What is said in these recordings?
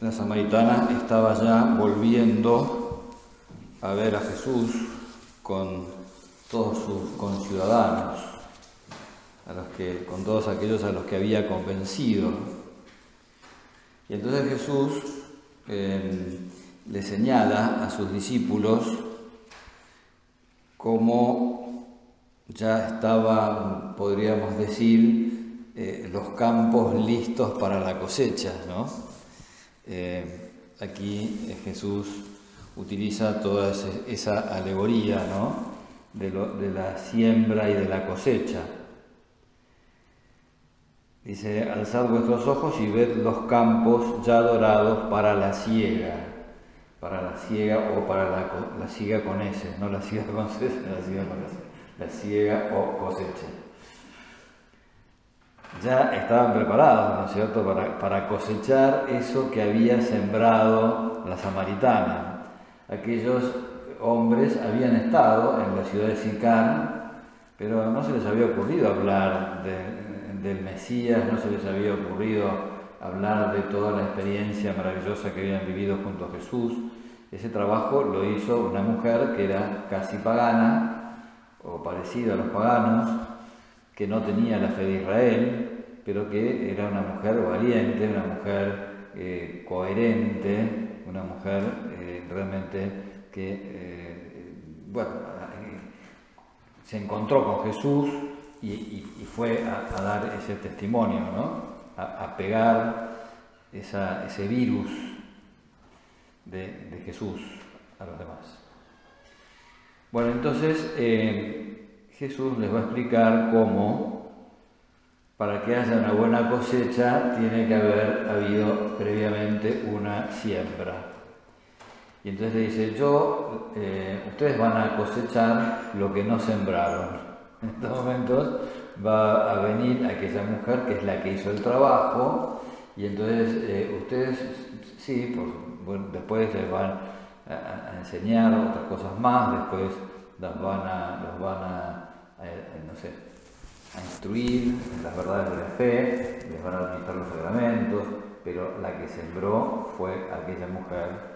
la samaritana estaba ya volviendo a ver a Jesús con todos sus conciudadanos, a los que, con todos aquellos a los que había convencido. Y entonces Jesús eh, le señala a sus discípulos cómo ya estaban, podríamos decir, eh, los campos listos para la cosecha, ¿no? Eh, aquí eh, Jesús utiliza toda esa alegoría de, de la siembra y de la cosecha. Dice, alzad vuestros ojos y ved los campos ya dorados para la siega, para la siega o para la, la siega con S, no la siega con C, la siega con S, la siega o cosecha ya estaban preparados, ¿no es cierto?, para, cosechar eso que había sembrado la samaritana. Aquellos hombres habían estado en la ciudad de Sicar, pero no se les había ocurrido hablar del Mesías, no se les había ocurrido hablar de toda la experiencia maravillosa que habían vivido junto a Jesús. Ese trabajo lo hizo una mujer que era casi pagana o parecida a los paganos, que no tenía la fe de Israel, pero que era una mujer valiente, una mujer eh, coherente, una mujer eh, realmente que, eh, bueno, se encontró con Jesús y, fue a, dar ese testimonio, ¿no? a, pegar ese virus de, de, Jesús a los demás. Bueno, entonces Jesús les va a explicar cómo, para que haya una buena cosecha, tiene que haber habido previamente una siembra. Y entonces le dice, yo, eh, ustedes van a cosechar lo que no sembraron. En estos momentos va a venir aquella mujer que es la que hizo el trabajo y entonces eh, ustedes, sí, después les van a, enseñar otras cosas más, después las van a, los van a eh, no sé, a instruir las verdades de la fe, les van a administrar los sacramentos, pero la que sembró fue aquella mujer.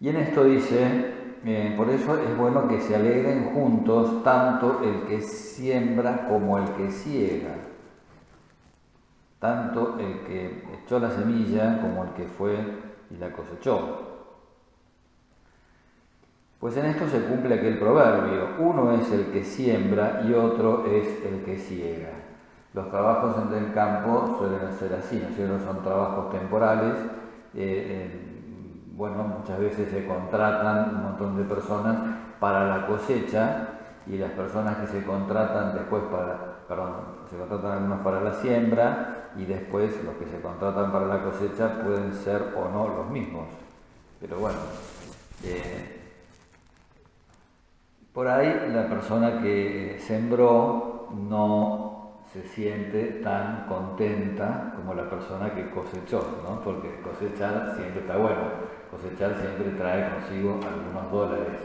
Y en esto dice, eh, por eso es bueno que se alegren juntos tanto el que siembra como el que ciega, tanto el que echó la semilla como el que fue y la cosechó. Pues en esto se cumple aquel proverbio, uno es el que siembra y otro es el que ciega. Los trabajos en el campo suelen ser así, ¿no Son trabajos temporales, eh, bueno, muchas veces se contratan un montón de personas para la cosecha y las personas que se contratan después para, perdón, se contratan algunos para la siembra y después los que se contratan para la cosecha pueden ser o no los mismos. Pero bueno, eh, por ahí la persona que sembró no se siente tan contenta como la persona que cosechó, ¿no? porque cosechar siempre está bueno, cosechar siempre trae consigo algunos dólares.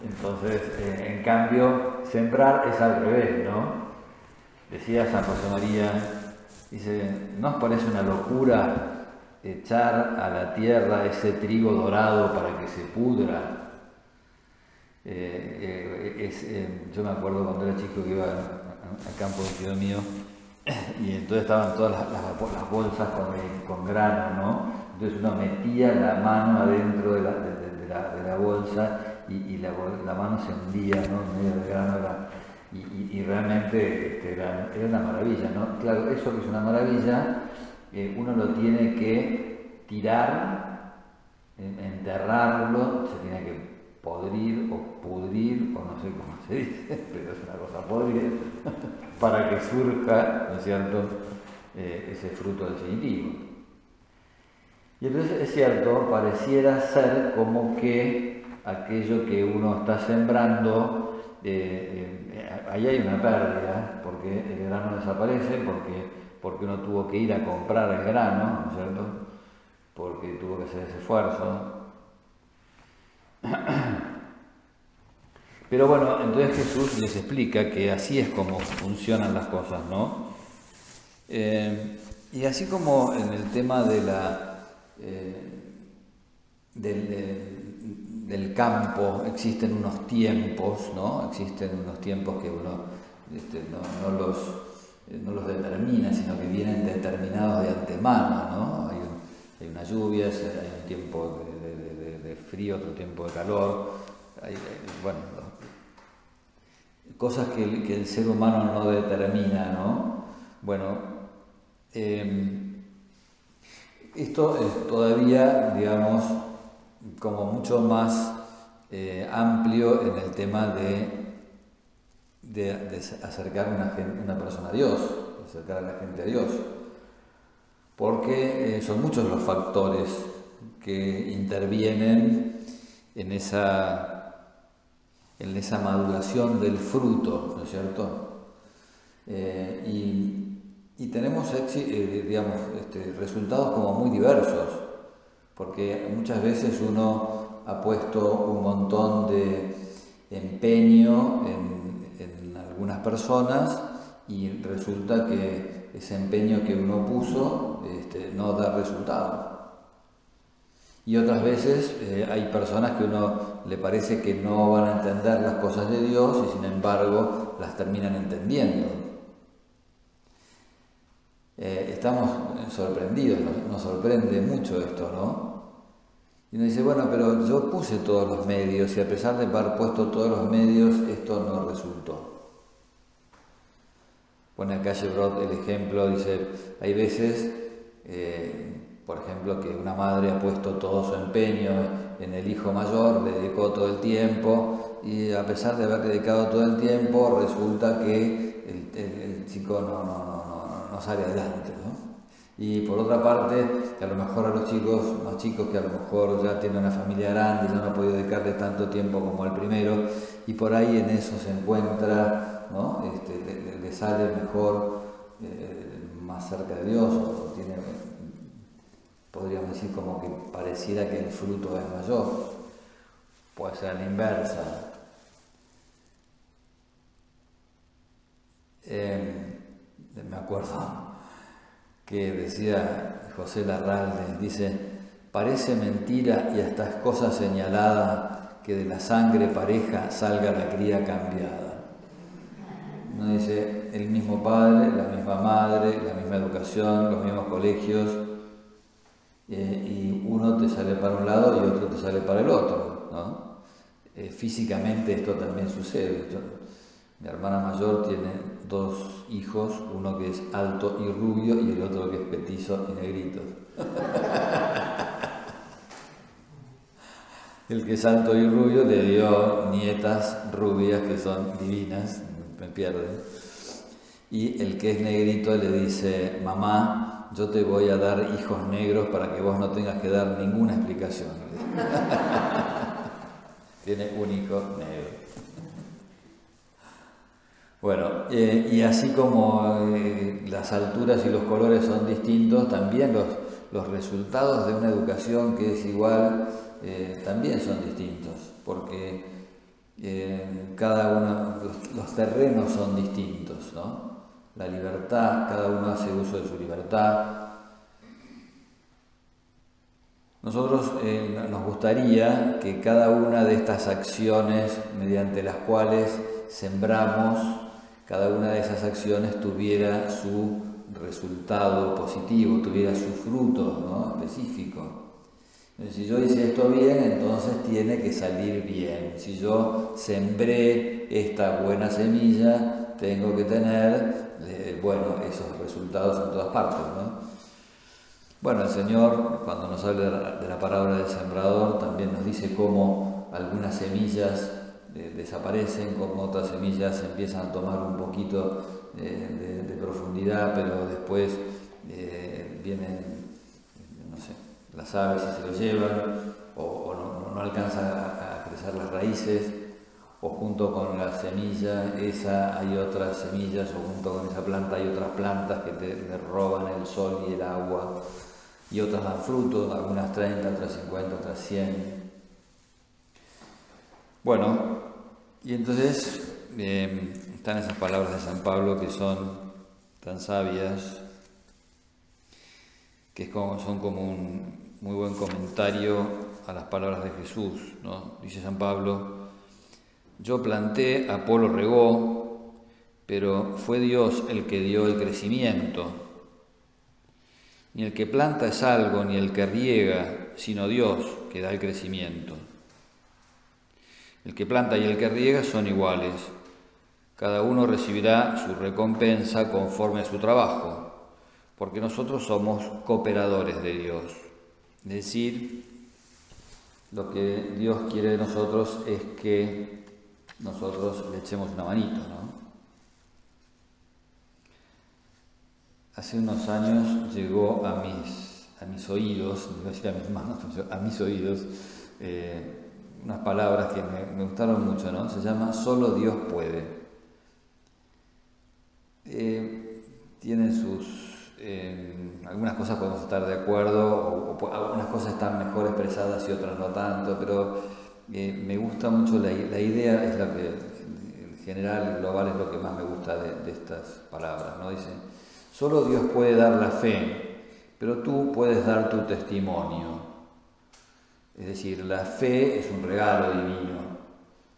Entonces, eh, en cambio, sembrar es al revés, ¿no? Decía San José María, dice, ¿no os parece una locura echar a la tierra ese trigo dorado para que se pudra? Eh, eh, eh, yo me acuerdo cuando era chico que iba al campo de tío mío y entonces estaban todas las, bolsas con, grano, ¿no? Entonces uno metía la mano adentro de la, bolsa y, la, mano se hundía, ¿no? En medio del grano y, realmente este, era, una maravilla, ¿no? Claro, eso que es una maravilla, uno lo tiene que tirar, enterrarlo, se tiene que podrir o pudrir, o no sé cómo se dice, pero es una cosa podrida, para que surja, ¿no es cierto?, eh, ese fruto definitivo. Y entonces es cierto, pareciera ser como que aquello que uno está sembrando, eh, eh, ahí hay una pérdida, porque el grano desaparece, porque, porque uno tuvo que ir a comprar el grano, ¿no es cierto?, porque tuvo que hacer ese esfuerzo, pero bueno, entonces Jesús les explica que así es como funcionan las cosas, ¿no? Eh, y así como en el tema de la, del, campo existen unos tiempos, ¿no? existen unos tiempos que uno este, no, los, no los determina, sino que vienen determinados de antemano. ¿no? Hay, una lluvia, hay un tiempo de, frío, otro tiempo de calor. Hay, bueno, cosas que el, ser humano no determina, ¿no? Bueno, em, esto es todavía, digamos, como mucho más eh, amplio en el tema de, acercar una, una, persona a Dios, acercar a la gente a Dios, porque eh, son muchos los factores que intervienen en esa en esa maduración del fruto, ¿no es cierto? Eh, y, tenemos eh, digamos, este, resultados como muy diversos, porque muchas veces uno ha puesto un montón de empeño en, algunas personas y resulta que ese empeño que uno puso este, no da resultado. Y otras veces eh, hay personas que uno le parece que no van a entender las cosas de Dios y sin embargo las terminan entendiendo. Eh, estamos sorprendidos, nos, sorprende mucho esto, ¿no? Y uno dice, bueno, pero yo puse todos los medios y a pesar de haber puesto todos los medios, esto no resultó. Pone acá el ejemplo, dice, hay veces eh, por ejemplo, que una madre ha puesto todo su empeño en el hijo mayor, le dedicó todo el tiempo y a pesar de haber dedicado todo el tiempo, resulta que el, chico no, no, sale adelante. Y por otra parte, a lo mejor a los chicos más chicos que a lo mejor ya tienen una familia grande ya no ha podido dedicarle tanto tiempo como el primero, y por ahí en eso se encuentra, ¿no? Este, le, sale mejor, eh, más cerca de Dios, o tiene podríamos decir como que pareciera que el fruto es mayor, puede ser la inversa. Em, me acuerdo que decía José Larralde, dice, parece mentira y hasta es cosa señalada que de la sangre pareja salga la cría cambiada. No dice el mismo padre, la misma madre, la misma educación, los mismos colegios, eh, y uno te sale para un lado y otro te sale para el otro. ¿no? Eh, físicamente esto también sucede. mi hermana mayor tiene dos hijos, uno que es alto y rubio y el otro que es petizo y negrito. el que es alto y rubio le dio nietas rubias que son divinas, me pierden. Y el que es negrito le dice, mamá, yo te voy a dar hijos negros para que vos no tengas que dar ninguna explicación. Tiene un hijo negro. Bueno, eh, y así como eh, las alturas y los colores son distintos, también los, los resultados de una educación que es igual eh, también son distintos, porque cada uno, los, los terrenos son distintos, ¿no? La libertad, cada uno hace uso de su libertad. Nosotros eh, nos gustaría que cada una de estas acciones mediante las cuales sembramos, cada una de esas acciones tuviera su resultado positivo, tuviera su fruto específico. Si yo hice esto bien, entonces tiene que salir bien. Si yo sembré esta buena semilla, tengo que tener bueno, esos resultados en todas partes. Bueno, el Señor, cuando nos habla de la, palabra del sembrador, también nos dice cómo algunas semillas eh, desaparecen, cómo otras semillas empiezan a tomar un poquito eh, de, profundidad, pero después eh, vienen, no sé, las aves y se lo llevan, o, no, no, alcanzan a crecer las raíces o junto con la semilla esa hay otras semillas, o junto con esa planta hay otras plantas que te, roban el sol y el agua, y otras dan fruto, algunas 30, otras 50, otras 100. Bueno, y entonces em, están esas palabras de San Pablo que son tan sabias, que son como un muy buen comentario a las palabras de Jesús. ¿no? Dice San Pablo, yo planté, Apolo regó, pero fue Dios el que dio el crecimiento. Ni el que planta es algo, ni el que riega, sino Dios que da el crecimiento. El que planta y el que riega son iguales. Cada uno recibirá su recompensa conforme a su trabajo, porque nosotros somos cooperadores de Dios. Es decir, lo que Dios quiere de nosotros es que nosotros le echemos una manito, ¿no? Hace unos años llegó a mis, a mis oídos, no decir a mis manos, a mis oídos, eh, unas palabras que me, gustaron mucho, ¿no? Se llama Solo Dios puede. Eh, tiene sus... Eh, algunas cosas podemos estar de acuerdo, o, algunas cosas están mejor expresadas y otras no tanto, pero eh, me gusta mucho la, idea, es la que en general, global, es lo que más me gusta de, estas palabras, ¿no? Dice, solo Dios puede dar la fe, pero tú puedes dar tu testimonio. Es decir, la fe es un regalo divino.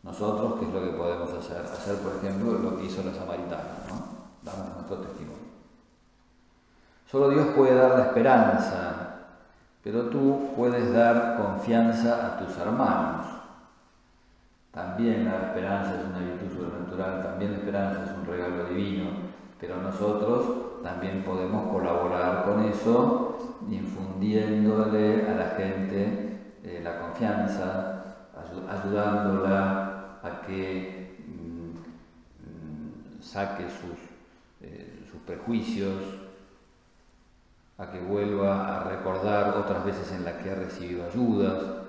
Nosotros, ¿qué es lo que podemos hacer? Hacer, por ejemplo, lo que hizo la samaritana, ¿no? Damos nuestro testimonio. Solo Dios puede dar la esperanza, pero tú puedes dar confianza a tus hermanos. También la esperanza es una virtud sobrenatural, también la esperanza es un regalo divino, pero nosotros también podemos colaborar con eso, infundiéndole a la gente eh, la confianza, ayudándola a que mm, mm, saque sus, eh, sus prejuicios, a que vuelva a recordar otras veces en las que ha recibido ayudas.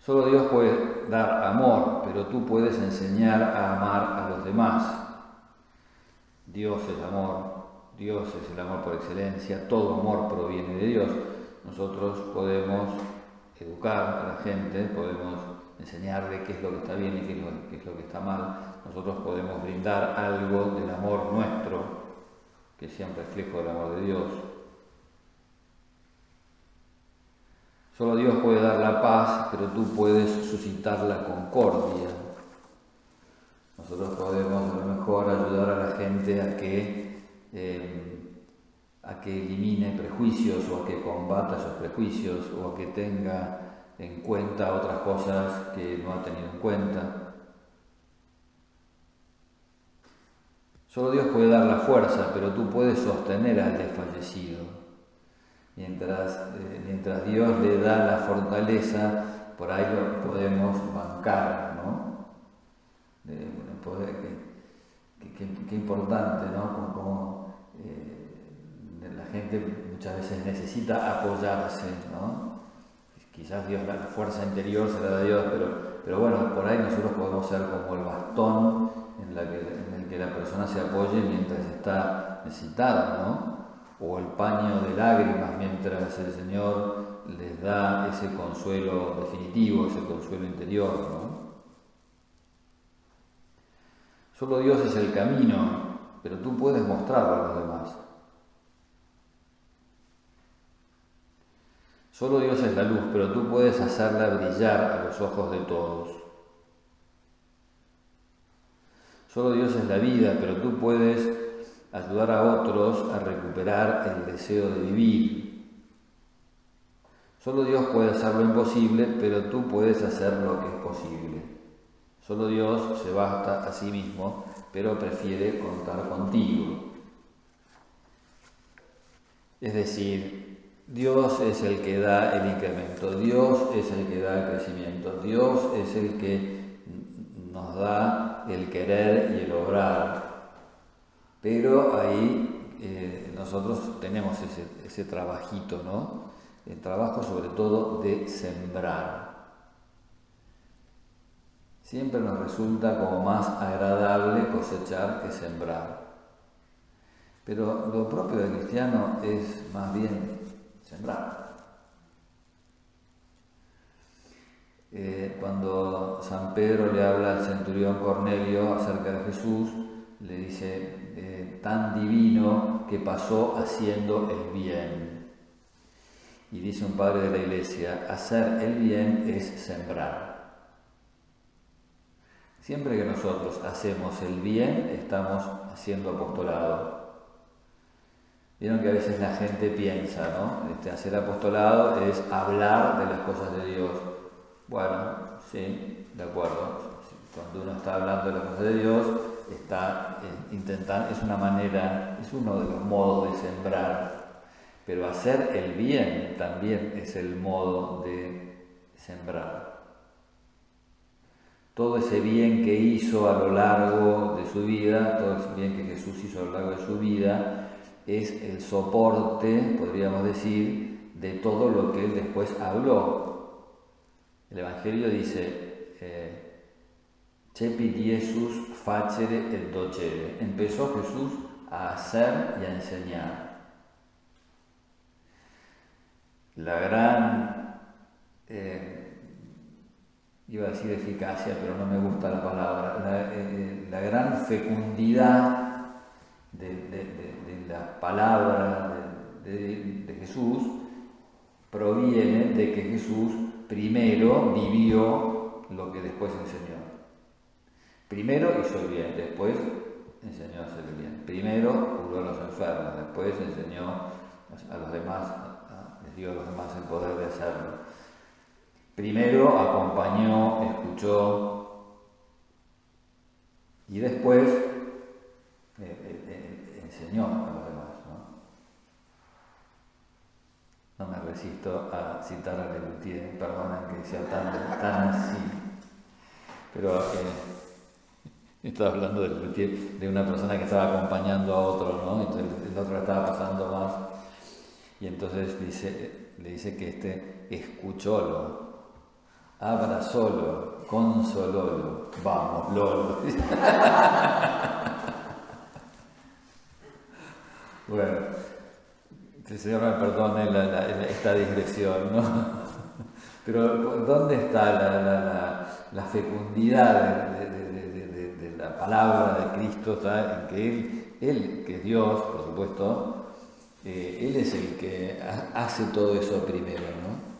Solo Dios puede dar amor, pero tú puedes enseñar a amar a los demás. Dios es amor, Dios es el amor por excelencia, todo amor proviene de Dios. Nosotros podemos educar a la gente, podemos enseñarle qué es lo que está bien y qué es lo, que está mal. Nosotros podemos brindar algo del amor nuestro, que sea un reflejo del amor de Dios. Solo Dios puede dar la paz, pero tú puedes suscitar la concordia. Nosotros podemos a lo mejor ayudar a la gente a que eh, a que elimine prejuicios o a que combata esos prejuicios o a que tenga en cuenta otras cosas que no ha tenido en cuenta. Solo Dios puede dar la fuerza, pero tú puedes sostener al desfallecido. Mientras, eh, mientras Dios le da la fortaleza, por ahí lo podemos bancar, ¿no? qué importante, ¿no? Como, eh, la gente muchas veces necesita apoyarse, ¿no? Quizás Dios, la fuerza interior se la da Dios, pero, pero bueno, por ahí nosotros podemos ser como el bastón en, la en el que la persona se apoye mientras está necesitada, ¿no? O el paño de lágrimas mientras el Señor les da ese consuelo definitivo, ese consuelo interior, ¿no? Solo Dios es el camino, pero tú puedes mostrarlo a los demás. Solo Dios es la luz, pero tú puedes hacerla brillar a los ojos de todos. Solo Dios es la vida, pero tú puedes ayudar a otros a recuperar el deseo de vivir. Solo Dios puede hacer lo imposible, pero tú puedes hacer lo que es posible. Solo Dios se basta a sí mismo, pero prefiere contar contigo. Es decir, Dios es el que da el incremento, Dios es el que da el crecimiento, Dios es el que nos da el querer y el obrar. Pero ahí eh, nosotros tenemos ese, trabajito, ¿no? El trabajo sobre todo de sembrar. Siempre nos resulta como más agradable cosechar que sembrar. Pero lo propio del cristiano es más bien sembrar. Eh, cuando San Pedro le habla al centurión Cornelio acerca de Jesús, le dice, eh, tan divino que pasó haciendo el bien. Y dice un padre de la iglesia, hacer el bien es sembrar. Siempre que nosotros hacemos el bien, estamos haciendo apostolado. Vieron que a veces la gente piensa, ¿no? Este, hacer apostolado es hablar de las cosas de Dios. Bueno, sí, de acuerdo. Cuando uno está hablando de las cosas de Dios, está eh, intentando, es una manera, es uno de los modos de sembrar. Pero hacer el bien también es el modo de sembrar. Todo ese bien que hizo a lo largo de su vida, todo ese bien que Jesús hizo a lo largo de su vida, es el soporte, podríamos decir, de todo lo que él después habló. El Evangelio dice, eh, Cepi Jesus facere el docere. Empezó Jesús a hacer y a enseñar. La gran, eh, iba a decir eficacia, pero no me gusta la palabra, la, eh, gran fecundidad de, la palabra de Jesús proviene de que Jesús primero vivió lo que después enseñó. Primero hizo bien, después enseñó a hacer bien. Primero curó a los enfermos, después enseñó a los demás, les dio a los demás el poder de hacerlo. Primero acompañó, escuchó y después eh, eh, eh, enseñó a los demás. ¿no? me resisto a citar a Lelutier, perdonen que sea tan, tan así, pero estaba hablando de, una persona que estaba acompañando a otro, ¿no? Entonces el otro estaba pasando más. Y entonces dice, le dice que este escuchólo, abrazólo, consolólo, vamos, lolo. bueno, que el Señor me perdone esta digresión, ¿no? Pero ¿dónde está la, fecundidad de la palabra de Cristo está en que Él, Él que es Dios, por supuesto, eh, Él es el que hace todo eso primero, ¿no?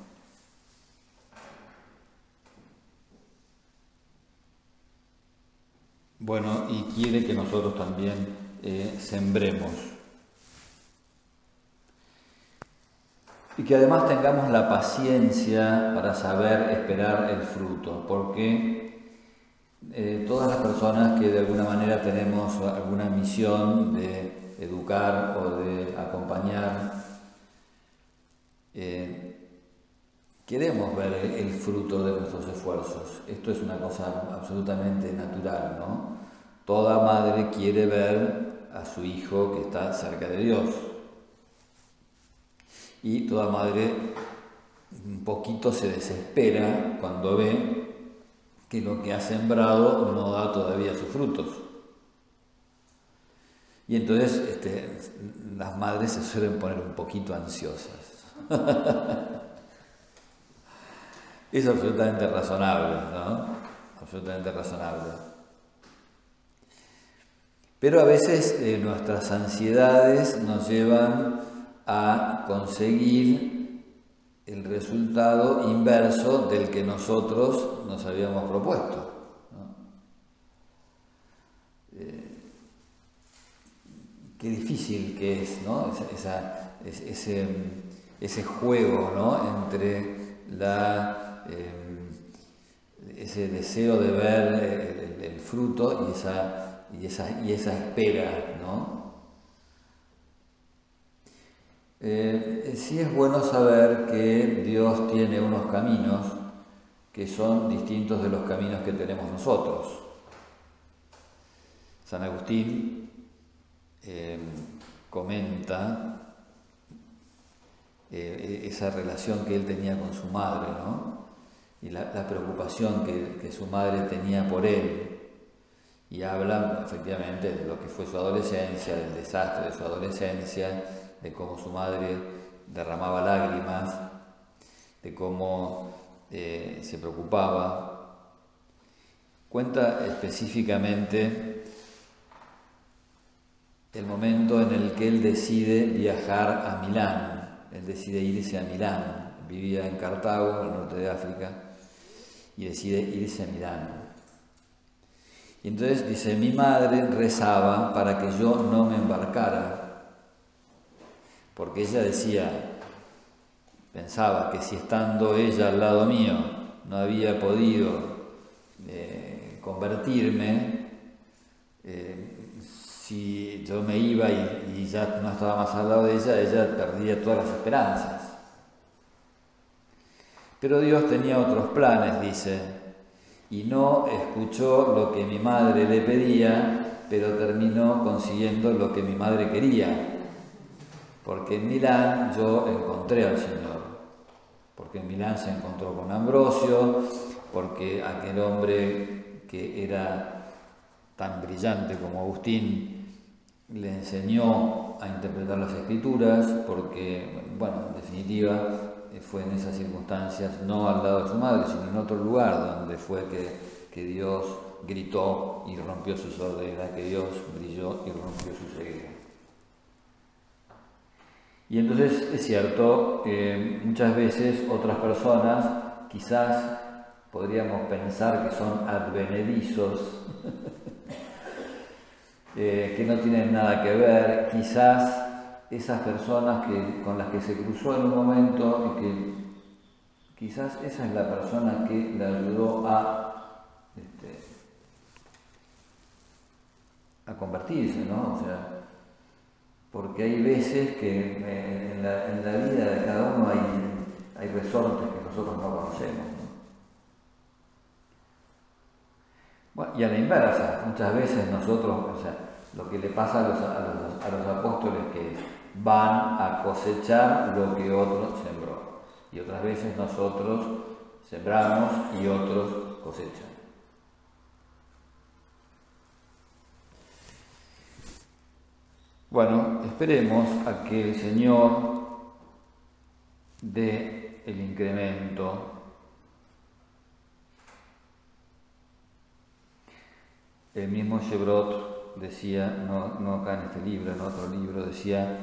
Bueno, y quiere que nosotros también eh, sembremos. Y que además tengamos la paciencia para saber esperar el fruto, porque eh, todas las personas que de alguna manera tenemos alguna misión de educar o de acompañar, eh, queremos ver el, fruto de nuestros esfuerzos. Esto es una cosa absolutamente natural, ¿no? Toda madre quiere ver a su hijo que está cerca de Dios. Y toda madre un poquito se desespera cuando ve que lo que ha sembrado no da todavía sus frutos. Y entonces este, las madres se suelen poner un poquito ansiosas. es absolutamente razonable, ¿no? Absolutamente razonable. Pero a veces eh, nuestras ansiedades nos llevan a conseguir el resultado inverso del que nosotros nos habíamos propuesto. Eh, qué difícil que es ¿no? ese, ese, juego ¿no? entre la, eh, ese deseo de ver el, fruto y esa, y esa, y esa espera. ¿no? Eh, sí es bueno saber que Dios tiene unos caminos que son distintos de los caminos que tenemos nosotros. San Agustín eh, comenta eh, esa relación que él tenía con su madre, ¿no? Y la, preocupación que, su madre tenía por él. Y habla efectivamente de lo que fue su adolescencia, del desastre de su adolescencia, de cómo su madre derramaba lágrimas, de cómo eh, se preocupaba. Cuenta específicamente el momento en el que él decide viajar a Milán, él decide irse a Milán, vivía en Cartago, en el norte de África, y decide irse a Milán. Y entonces dice, mi madre rezaba para que yo no me embarcara, porque ella decía, pensaba que si estando ella al lado mío no había podido eh, convertirme, eh, si yo me iba y, ya no estaba más al lado de ella, ella perdía todas las esperanzas. Pero Dios tenía otros planes, dice, y no escuchó lo que mi madre le pedía, pero terminó consiguiendo lo que mi madre quería. Porque en Milán yo encontré al Señor, porque en Milán se encontró con Ambrosio, porque aquel hombre que era tan brillante como Agustín le enseñó a interpretar las escrituras, porque, bueno, en definitiva, fue en esas circunstancias, no al lado de su madre, sino en otro lugar donde fue que, Dios gritó y rompió su sordera, que Dios brilló y rompió su ceguera. Y entonces es cierto que muchas veces otras personas quizás podríamos pensar que son advenedizos, eh, que no tienen nada que ver, quizás esas personas que, con las que se cruzó en un momento y que quizás esa es la persona que le ayudó a, este, a convertirse, ¿no? Porque hay veces que en la, vida de cada uno hay, hay resortes que nosotros no conocemos. y a la inversa, muchas veces nosotros, o sea, lo que le pasa a los, a los, apóstoles que van a cosechar lo que otro sembró. Y otras veces nosotros sembramos y otros cosechan. Bueno, esperemos a que el Señor dé el incremento El mismo Chevrot decía, no, no acá en este libro, en otro libro, decía,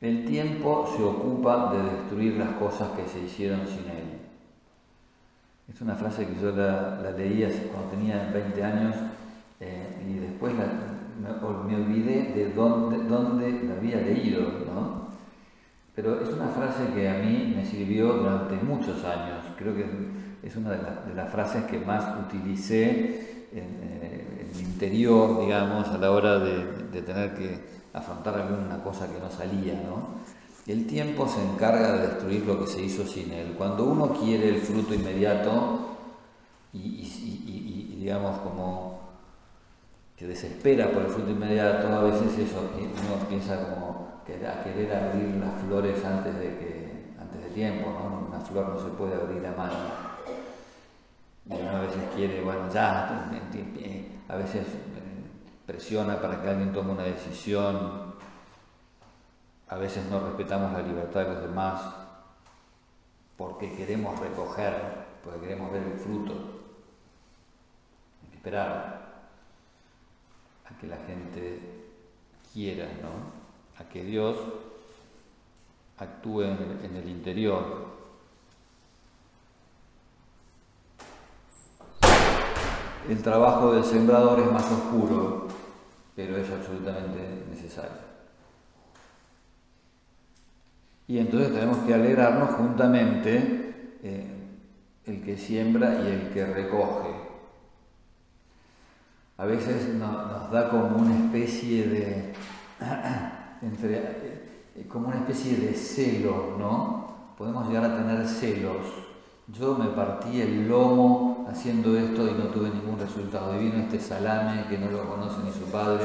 el tiempo se ocupa de destruir las cosas que se hicieron sin él. Es una frase que yo la, leía cuando tenía 20 años eh, y después me, olvidé de dónde, dónde la había leído, ¿no? Pero es una frase que a mí me sirvió durante muchos años. Creo que es una de, las frases que más utilicé en, el interior, digamos, a la hora de, tener que afrontar alguna cosa que no salía, ¿no? El tiempo se encarga de destruir lo que se hizo sin él. Cuando uno quiere el fruto inmediato y, digamos como desespera por el fruto inmediato, a veces eso uno empieza como a querer abrir las flores antes de que antes de tiempo, ¿no? Una flor no se puede abrir a mano. Y uno a veces quiere, bueno, ya, a veces eh, presiona para que alguien tome una decisión, a veces no respetamos la libertad de los demás porque queremos recoger, porque queremos ver el fruto. Hay que esperar que la gente quiera, ¿no? A que Dios actúe en el interior el trabajo del sembrador es más oscuro, pero es absolutamente necesario. Y entonces tenemos que alegrarnos juntamente eh, el que siembra y el que recoge. A veces nos da como una especie de, entre, eh, como una especie de celo, ¿no? Podemos llegar a tener celos yo me partí el lomo haciendo esto y no tuve ningún resultado. Y vino este salame que no lo conoce ni su padre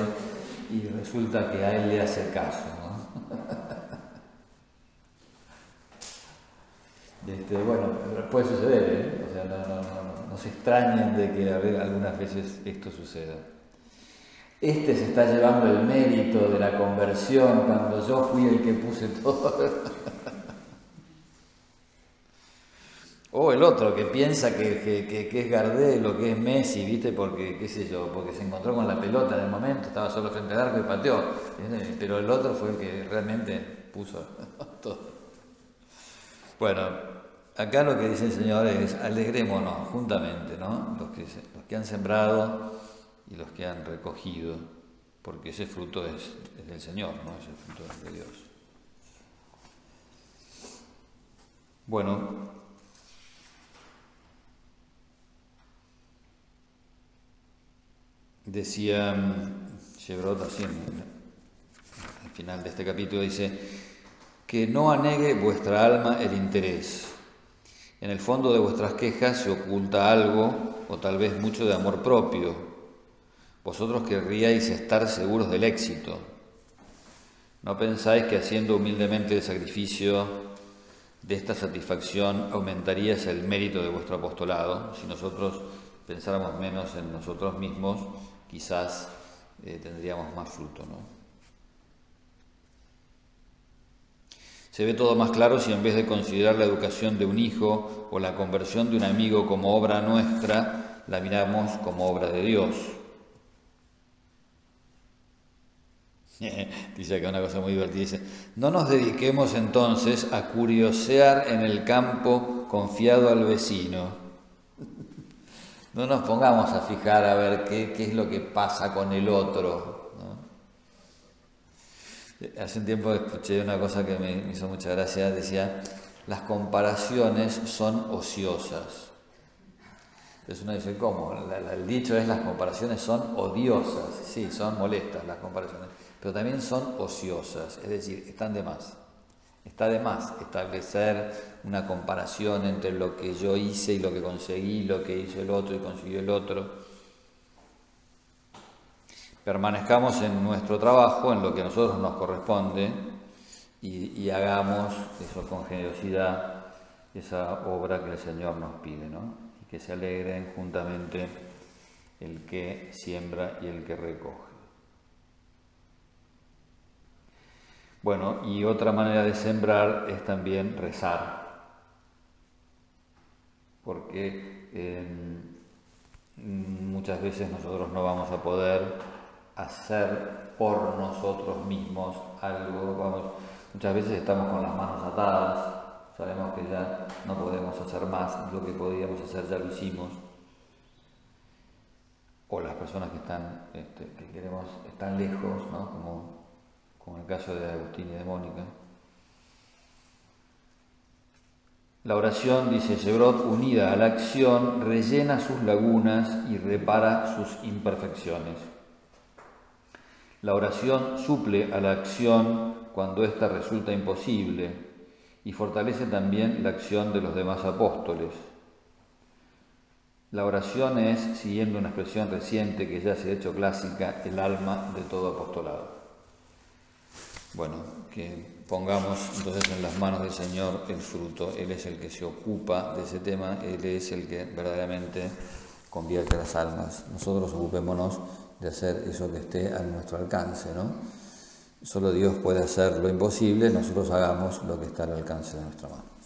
y resulta que a él le hace caso. Este, bueno, puede suceder, ¿eh? o sea, no, se extrañen de que algunas veces esto suceda. Este se está llevando el mérito de la conversión cuando yo fui el que puse todo. O el otro que piensa que, es Gardel o que es Messi, ¿viste? Porque, qué sé yo, porque se encontró con la pelota en el momento, estaba solo frente al arco y pateó. Pero el otro fue el que realmente puso todo. Bueno, acá lo que dice el Señor es alegrémonos juntamente, ¿no? Los que, han sembrado y los que han recogido, porque ese fruto es, del Señor, ¿no? Ese fruto es de Dios. Bueno, decía Chevrot así al final de este capítulo, dice, que no anegue vuestra alma el interés. En el fondo de vuestras quejas se oculta algo o tal vez mucho de amor propio. Vosotros querríais estar seguros del éxito. No pensáis que haciendo humildemente el sacrificio de esta satisfacción aumentaríais el mérito de vuestro apostolado. Si nosotros pensáramos menos en nosotros mismos, quizás eh, tendríamos más fruto. ¿no? Se ve todo más claro si en vez de considerar la educación de un hijo o la conversión de un amigo como obra nuestra, la miramos como obra de Dios. dice acá una cosa muy divertida, dice, no nos dediquemos entonces a curiosear en el campo confiado al vecino. no nos pongamos a fijar a ver qué, qué es lo que pasa con el otro. Hace un tiempo escuché una cosa que me hizo mucha gracia, decía, las comparaciones son ociosas. Entonces uno dice, ¿cómo? el dicho es las comparaciones son odiosas, sí, son molestas las comparaciones, pero también son ociosas, es decir, están de más. Está de más establecer una comparación entre lo que yo hice y lo que conseguí, lo que hizo el otro y consiguió el otro permanezcamos en nuestro trabajo, en lo que a nosotros nos corresponde, y, hagamos eso con generosidad, esa obra que el Señor nos pide, ¿no? Y que se alegren juntamente el que siembra y el que recoge. Bueno, y otra manera de sembrar es también rezar, porque em, muchas veces nosotros no vamos a poder hacer por nosotros mismos algo. Muchas veces estamos con las manos atadas, sabemos que ya no podemos hacer más, lo que podíamos hacer ya lo hicimos. O las personas que están, este, que queremos, están lejos, como, como el caso de Agustín y de Mónica. La oración, dice Sebrot, unida a la acción, rellena sus lagunas y repara sus imperfecciones. La oración suple a la acción cuando ésta resulta imposible y fortalece también la acción de los demás apóstoles. La oración es, siguiendo una expresión reciente que ya se ha hecho clásica, el alma de todo apostolado. Bueno, que pongamos entonces en las manos del Señor el fruto. Él es el que se ocupa de ese tema, Él es el que verdaderamente convierte las almas. Nosotros ocupémonos de hacer eso que esté a nuestro alcance, ¿no? Solo Dios puede hacer lo imposible, nosotros hagamos lo que está al alcance de nuestra mano.